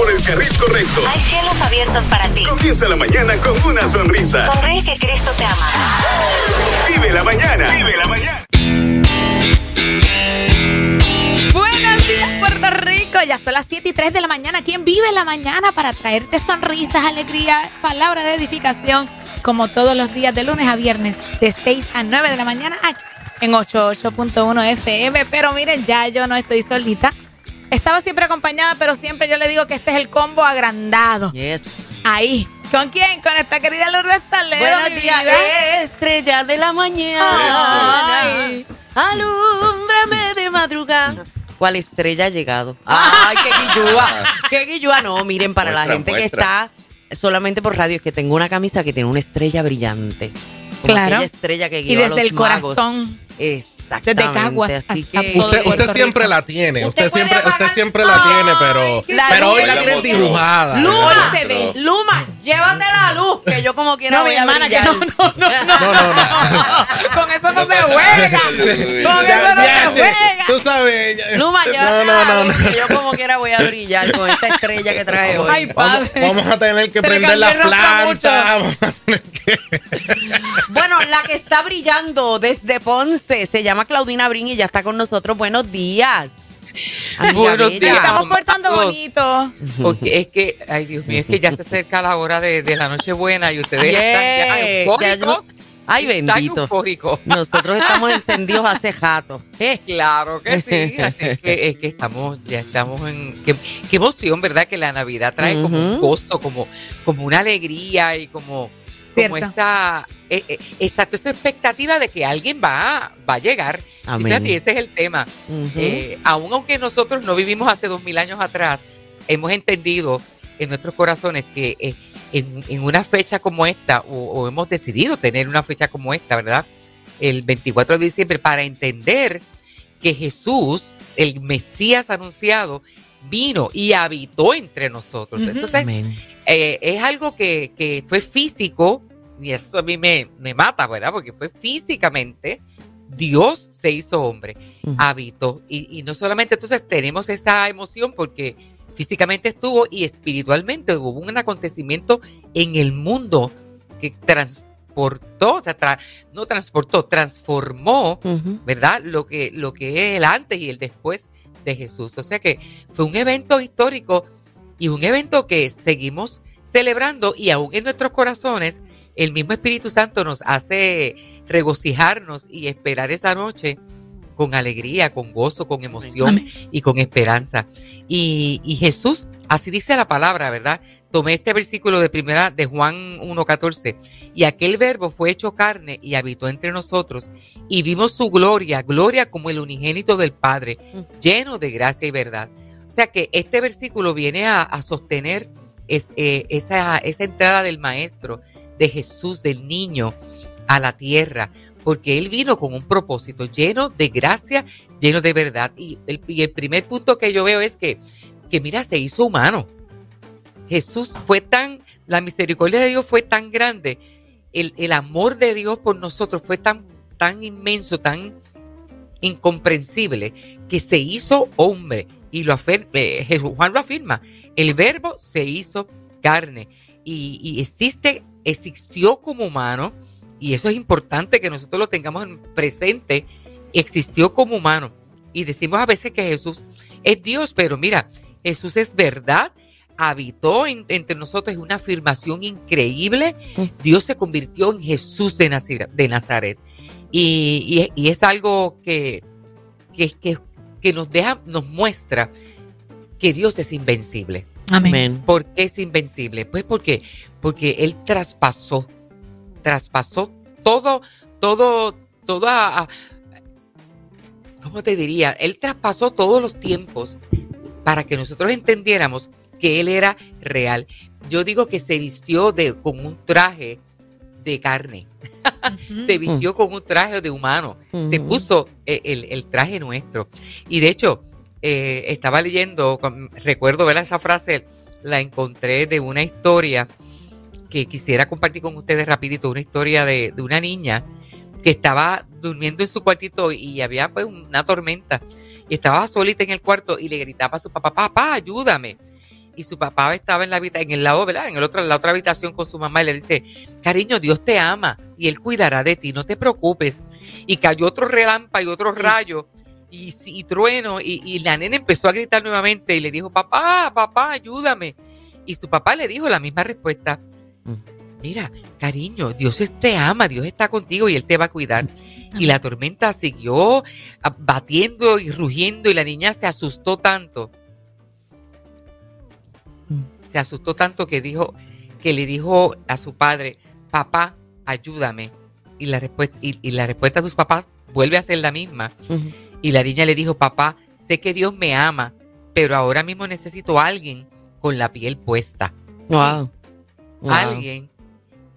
por el carril correcto. Hay cielos abiertos para ti. Comienza la mañana con una sonrisa. Sonríe que Cristo te ama. Vive la mañana. Vive la mañana. Buenos días, Puerto Rico. Ya son las 7 y 3 de la mañana. ¿Quién vive la mañana para traerte sonrisas, alegría, palabra de edificación? Como todos los días, de lunes a viernes, de 6 a 9 de la mañana, aquí en 88.1 FM. Pero miren, ya yo no estoy solita. Estaba siempre acompañada, pero siempre yo le digo que este es el combo agrandado. Yes. Ahí. ¿Con quién? Con nuestra querida Lourdes Toledo. Buenos días, estrella de la mañana. Ay. Alúmbrame de madrugada. ¿Cuál estrella ha llegado? ¡Ay, qué guillúa! ¡Qué guillúa! No, miren, para la Muestra, gente que está solamente por radio, es que tengo una camisa que tiene una estrella brillante. Como Claro. aquella estrella que Y guió a desde los el magos. corazón. Exactamente. Desde Caguas hasta que- Usted, usted siempre Rico. la tiene. Usted siempre, usted siempre la tiene, pero, la pero hoy la tiene dibujada. Luma, se ve. Luma, llévate la luz, que yo como quiera No, voy mi a hermana, que brillar. no, no, no, no. No, no, no. Con eso no se juega. Con eso no se juega. Tú sabes. Luma, no, llévate no, la no, luz, no. que yo como quiera voy a brillar con esta estrella que trae hoy. Ay, Vamos, padre. vamos a tener que Se prender la el rostro planta. mucho. Vamos a tener que. Bueno, la que está brillando desde Ponce se llama Claudina Brin y ya está con nosotros. Buenos días. Buenos días. Estamos portando bonito. Porque es que, ay Dios mío, es que ya se acerca la hora de, de la Nochebuena y ustedes Yeah. están ya eufóricos. Ay, bendito. eufóricos. Nosotros estamos encendidos hace jato. Eh, Claro que sí, así es que, es que estamos, ya estamos en, qué, qué emoción, ¿verdad? Que la Navidad trae como un gozo, como, como una alegría y como, como Cierto. esta, eh, eh, exacto, esa expectativa de que alguien va, va a llegar. Y Amén. ese es el tema. Ujú. Eh, aun aunque nosotros no vivimos hace dos mil años atrás, hemos entendido en nuestros corazones que en, en una fecha como esta, o, o hemos decidido tener una fecha como esta, ¿verdad? El 24 de diciembre, para entender que Jesús, el Mesías anunciado, vino y habitó entre nosotros. Ujú. Entonces, Amén. eh, es algo que, que fue físico, y eso a mí me, me mata, ¿verdad? Porque fue físicamente, Dios se hizo hombre, Ujú. habitó. Y, y no solamente entonces tenemos esa emoción porque físicamente estuvo y espiritualmente hubo un acontecimiento en el mundo que transportó, o sea, tra- no transportó, transformó. ¿verdad? Lo que, lo que es el antes y el después de Jesús. O sea que fue un evento histórico y un evento que seguimos celebrando y aún en nuestros corazones el mismo Espíritu Santo nos hace regocijarnos y esperar esa noche con alegría, con gozo, con emoción Amén. y con esperanza. Y, y Jesús, así dice la palabra, ¿verdad? Tomé este versículo de primera de Juan 1.14 y aquel verbo fue hecho carne y habitó entre nosotros y vimos su gloria, gloria como el unigénito del Padre, lleno de gracia y verdad. O sea que este versículo viene a, a sostener es, eh, esa, esa entrada del Maestro, de Jesús, del niño, a la tierra, porque Él vino con un propósito lleno de gracia, lleno de verdad. Y el, primer punto que yo veo es que, que, mira, se hizo humano. Jesús fue tan, la misericordia de Dios fue tan grande, el, el amor de Dios por nosotros fue tan, tan inmenso, tan incomprensible, que se hizo hombre. Y lo afir- eh, Juan lo afirma, el verbo se hizo carne y, y existe, existió como humano, y eso es importante que nosotros lo tengamos en presente, existió como humano. Y decimos a veces que Jesús es Dios, pero mira, Jesús es verdad, habitó en- entre nosotros, es una afirmación increíble. Dios se convirtió en Jesús de, Nazir- de Nazaret. Y, y- y es algo que, que, que, que nos deja, nos muestra que Dios es invencible. Amén. Amén. ¿Por qué es invencible? Pues porque, porque Él traspasó, traspasó todo, todo, toda, ¿cómo te diría? Él traspasó todos los tiempos para que nosotros entendiéramos que Él era real. Yo digo que se vistió de, con un traje de carne, se vistió con un traje de humano, se puso eh, el, el traje nuestro. Y de hecho, eh, estaba leyendo, con- recuerdo ver esa frase, la encontré de una historia que quisiera compartir con ustedes rapidito, una historia de, de una niña que estaba durmiendo en su cuartito y había pues una tormenta y estaba solita en el cuarto y le gritaba a su papá, papá, ayúdame. y su papá estaba en la en el lado, ¿verdad? En el otro, en la otra habitación con su mamá y le dice, cariño, Dios te ama y Él cuidará de ti, no te preocupes. Y cayó otro relámpago y otro rayo sí, y trueno y, y la nena empezó a gritar nuevamente y le dijo, papá, papá, ayúdame. Y su papá le dijo la misma respuesta. Mm. Mira, cariño, Dios te ama, Dios está contigo y Él te va a cuidar. Y la tormenta siguió ah, batiendo y rugiendo y la niña se asustó tanto. Se asustó tanto que dijo, que le dijo a su padre, papá, ayúdame. Y la respuesta, y, y la respuesta de sus papás vuelve a ser la misma. Y la niña le dijo, papá, sé que Dios me ama, pero ahora mismo necesito a alguien con la piel puesta. Wow. Wow. Alguien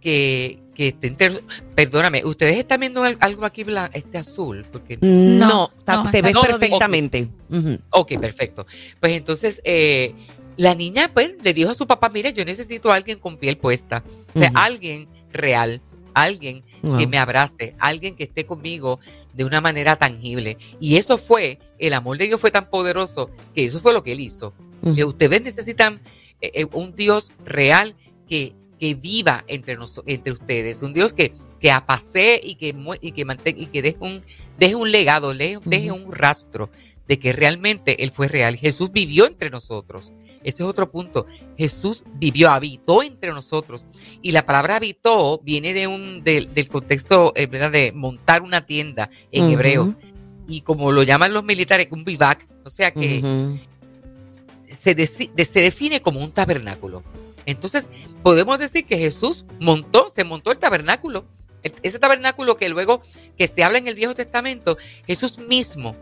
que, que esté inter- Perdóname, ¿ustedes están viendo al- algo aquí este azul? Porque No, No, no, te ves perfectamente. Ujú. Ok, perfecto. Pues entonces, eh, la niña pues le dijo a su papá, mire, yo necesito a alguien con piel puesta. O sea, alguien real, alguien Wow. que me abrace, alguien que esté conmigo de una manera tangible. Y eso fue, el amor de Dios fue tan poderoso que eso fue lo que él hizo. Ustedes necesitan eh, eh, un Dios real que, que viva entre, noso- entre ustedes, un Dios que, que apasee y que, y que, mantenga, y que deje, un, deje un legado, le- deje un rastro de que realmente Él fue real. Jesús vivió entre nosotros. Ese es otro punto. Jesús vivió, habitó entre nosotros. Y la palabra habitó viene de un, del- del contexto eh, ¿verdad? de montar una tienda en hebreo. Y como lo llaman los militares, un vivac. O sea que se, de- se define como un tabernáculo. Entonces, podemos decir que Jesús montó, se montó el tabernáculo. Ese tabernáculo que luego, que se habla en el Viejo Testamento, Jesús mismo,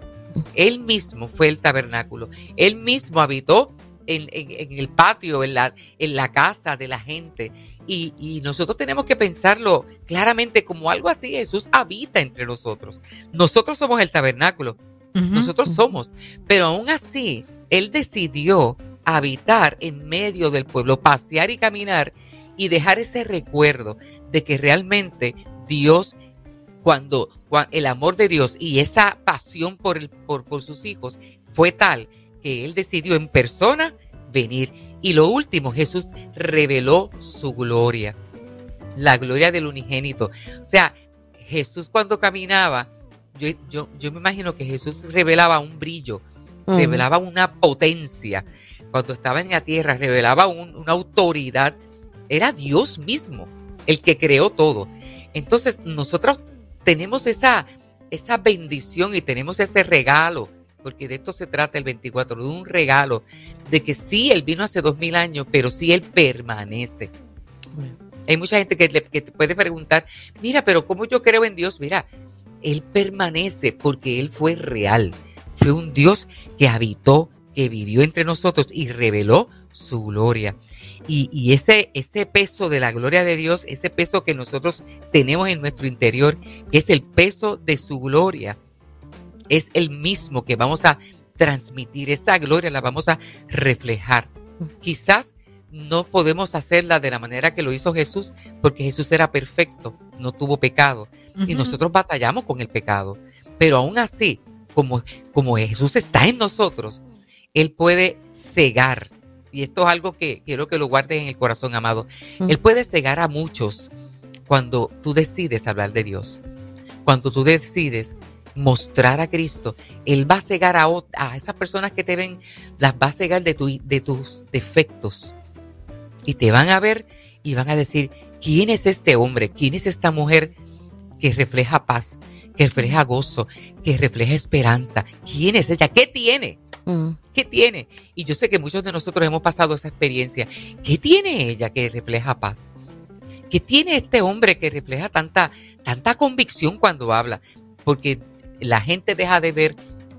él mismo fue el tabernáculo. Él mismo habitó en, en- en el patio, en la, en la casa de la gente. Y, y nosotros tenemos que pensarlo claramente como algo así. Jesús habita entre nosotros. Nosotros somos el tabernáculo. Nosotros somos. Pero aún así, Él decidió habitar en medio del pueblo, pasear y caminar y dejar ese recuerdo de que realmente Dios, cuando, cua- el amor de Dios y esa pasión por, el, por, por sus hijos fue tal que Él decidió en persona venir. Y lo último, Jesús reveló su gloria, la gloria del unigénito. O sea, Jesús cuando caminaba, yo, yo, yo me imagino que Jesús revelaba un brillo, Revelaba una potencia. Cuando estaba en la tierra, revelaba un- una autoridad. Era Dios mismo el que creó todo. Entonces, nosotros tenemos esa, esa bendición y tenemos ese regalo, porque de esto se trata el 24, de un regalo, de que sí, Él vino hace dos mil años, pero sí Él permanece. Hay mucha gente que, le- que te puede preguntar, mira, pero ¿cómo yo creo en Dios? Mira, Él permanece porque Él fue real. Fue un Dios que habitó, que vivió entre nosotros y reveló su gloria. Y, y ese, ese peso de la gloria de Dios, ese peso que nosotros tenemos en nuestro interior, que es el peso de su gloria, es el mismo que vamos a transmitir. Esa gloria la vamos a reflejar. Quizás no podemos hacerla de la manera que lo hizo Jesús, porque Jesús era perfecto, no tuvo pecado. Y nosotros batallamos con el pecado. Pero aún así, como, como Jesús está en nosotros, Él puede cegar. Y esto es algo que quiero que lo guardes en el corazón, amado. Mm. Él puede cegar a muchos cuando tú decides hablar de Dios. Cuando tú decides mostrar a Cristo, Él va a cegar a, esas personas que te ven, las va a cegar de, tu- de tus defectos. Y te van a ver y van a decir, ¿quién es este hombre? ¿Quién es esta mujer que refleja paz, que refleja gozo, que refleja esperanza? ¿Quién es ella? ¿Qué tiene? Ujú. ¿Qué tiene? Y yo sé que muchos de nosotros hemos pasado esa experiencia. ¿Qué tiene ella que refleja paz? ¿Qué tiene este hombre que refleja tanta, tanta convicción cuando habla? Porque la gente deja de ver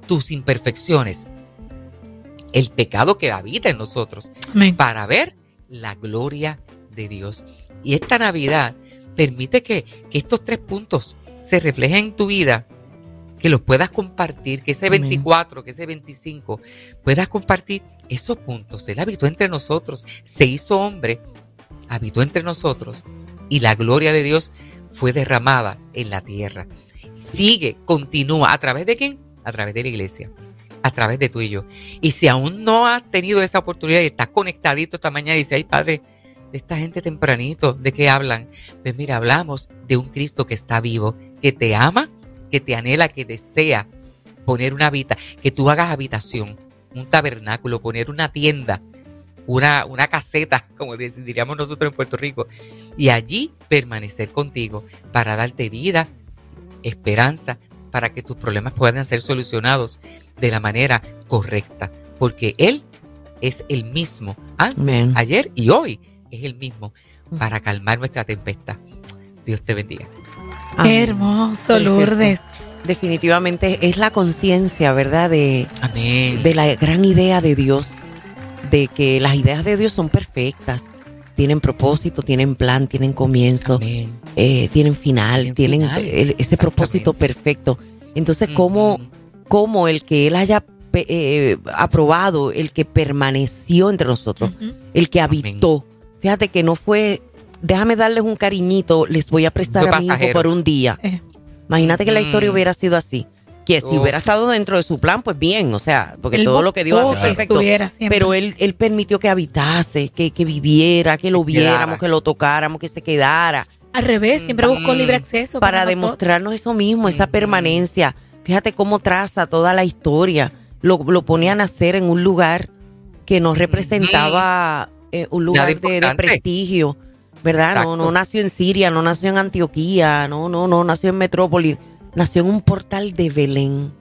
tus imperfecciones, el pecado que habita en nosotros, Amén. para ver la gloria de Dios. Y esta Navidad permite que, que estos tres puntos se reflejen en tu vida, que los puedas compartir, que ese Amén. 24, que ese 25, puedas compartir esos puntos. Él habitó entre nosotros, se hizo hombre, habitó entre nosotros y la gloria de Dios fue derramada en la tierra. Sigue, continúa. ¿A través de quién? A través de la iglesia. a través de tú y yo. Y si aún no has tenido esa oportunidad y estás conectadito esta mañana y dices, ay padre, de esta gente tempranito, ¿de qué hablan? Pues mira, hablamos de un Cristo que está vivo, que te ama, que te anhela, que desea poner una habita, que tú hagas habitación, un tabernáculo, poner una tienda, una, una caseta, como diríamos nosotros en Puerto Rico, y allí permanecer contigo para darte vida, esperanza, para que tus problemas puedan ser solucionados de la manera correcta, porque Él es el mismo, antes, Amén. ayer y hoy es el mismo para calmar nuestra tempestad. Dios te bendiga. Amén. Hermoso. Lourdes. Definitivamente es la conciencia, ¿verdad? De, Amén. de la gran idea de Dios, de que las ideas de Dios son perfectas, tienen propósito, tienen plan, tienen comienzo, eh, tienen final, Tienen tienen final, el- ese propósito perfecto. Entonces, ¿cómo, cómo el que Él haya eh, aprobado, el que permaneció entre nosotros, el que Amén. habitó, fíjate que no fue, déjame darles un cariñito, les voy a prestar Fue a mi hijo por un día. Sí. Imagínate que la historia Mm. hubiera sido así. Que si Uf. hubiera estado dentro de su plan, pues bien, o sea, porque Él todo lo que Dios buscó hace que es perfecto. Pero él, él permitió que habitase, que, que viviera, que lo Que quedara. viéramos, que lo tocáramos, que se quedara, Al revés, siempre buscó Mm. libre acceso para demostrarnos eso mismo, esa Ujú. permanencia. Fíjate cómo traza toda la historia. Lo, lo pone a nacer en un lugar que no representaba eh, un lugar de, de prestigio, ¿verdad? No, Exacto. no nació en Siria, no nació en Antioquía, no, no, no nació en Metrópolis, nació en un portal de Belén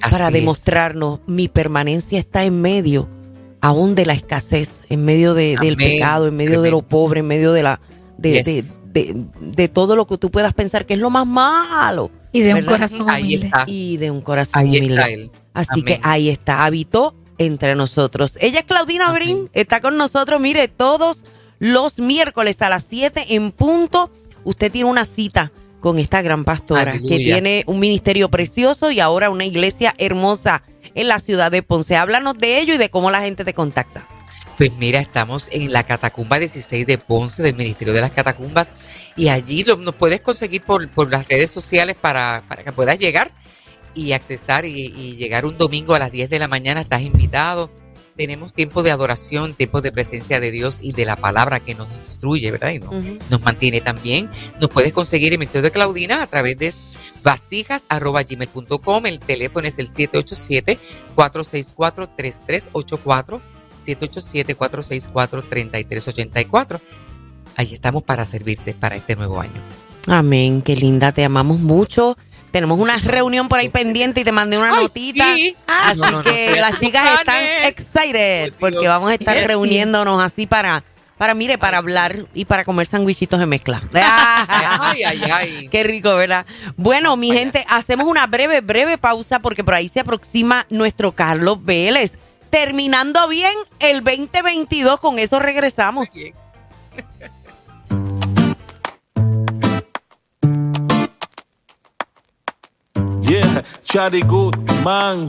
Así para es. demostrarnos mi permanencia está en medio aún de la escasez, en medio de- del Amén. pecado, en medio de lo pobre, en medio de la de, Yes. de, de- de todo lo que tú puedas pensar que es lo más malo Y de un ¿verdad? corazón Ahí humilde. está. y de un corazón Ahí humilde. está él. Así Amén. que ahí está, habitó entre nosotros. Ella es Claudina. Brin, está con nosotros, mire, todos los miércoles a las 7 en punto. Usted tiene una cita con esta gran pastora Aleluya. que tiene un ministerio precioso y ahora una iglesia hermosa en la ciudad de Ponce. Háblanos de ello y de cómo la gente te contacta. Pues mira, estamos en la Catacumba 16 de Ponce, del Ministerio de las Catacumbas, y allí lo, nos puedes conseguir por, por las redes sociales para, para que puedas llegar y accesar y, y llegar un domingo a las 10 de la mañana. Estás invitado. Tenemos tiempo de adoración, tiempo de presencia de Dios y de la palabra que nos instruye, ¿verdad? Y nos, nos mantiene también. Nos puedes conseguir en el Ministerio de Claudina a través de vasijas.gmail.com. El teléfono es el 787-464-3384. 787-464-3384. Ahí estamos para servirte para este nuevo año. Amén, qué linda, te amamos mucho. Tenemos una reunión por ahí pendiente y te mandé una Ay, notita. sí. Así No, no, no, que las chicas están excited Por porque vamos a estar Yes, sí. reuniéndonos así para, para mire, para hablar y para comer sandwichitos de mezcla. Ay, ay, ay. Qué rico, ¿verdad? Bueno, mi gente, hacemos una breve, breve pausa porque por ahí se aproxima nuestro Carlos Vélez. Terminando bien el 2022, con eso regresamos. yeah, 잘 익고 망